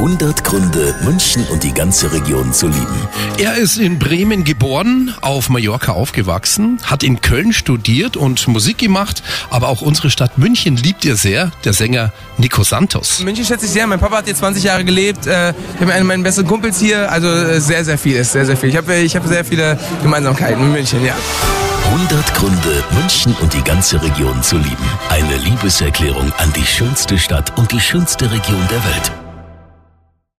100 Gründe, München und die ganze Region zu lieben. Er ist in Bremen geboren, auf Mallorca aufgewachsen, hat in Köln studiert und Musik gemacht, aber auch unsere Stadt München liebt er sehr, der Sänger Nico Santos. München schätze ich sehr. Mein Papa hat hier 20 Jahre gelebt. Äh, ich habe einen meiner besten Kumpels hier. Also äh, sehr, sehr viel ist sehr, sehr viel. Ich habe ich hab sehr viele Gemeinsamkeiten mit München, ja. 100 Gründe, München und die ganze Region zu lieben. Eine Liebeserklärung an die schönste Stadt und die schönste Region der Welt.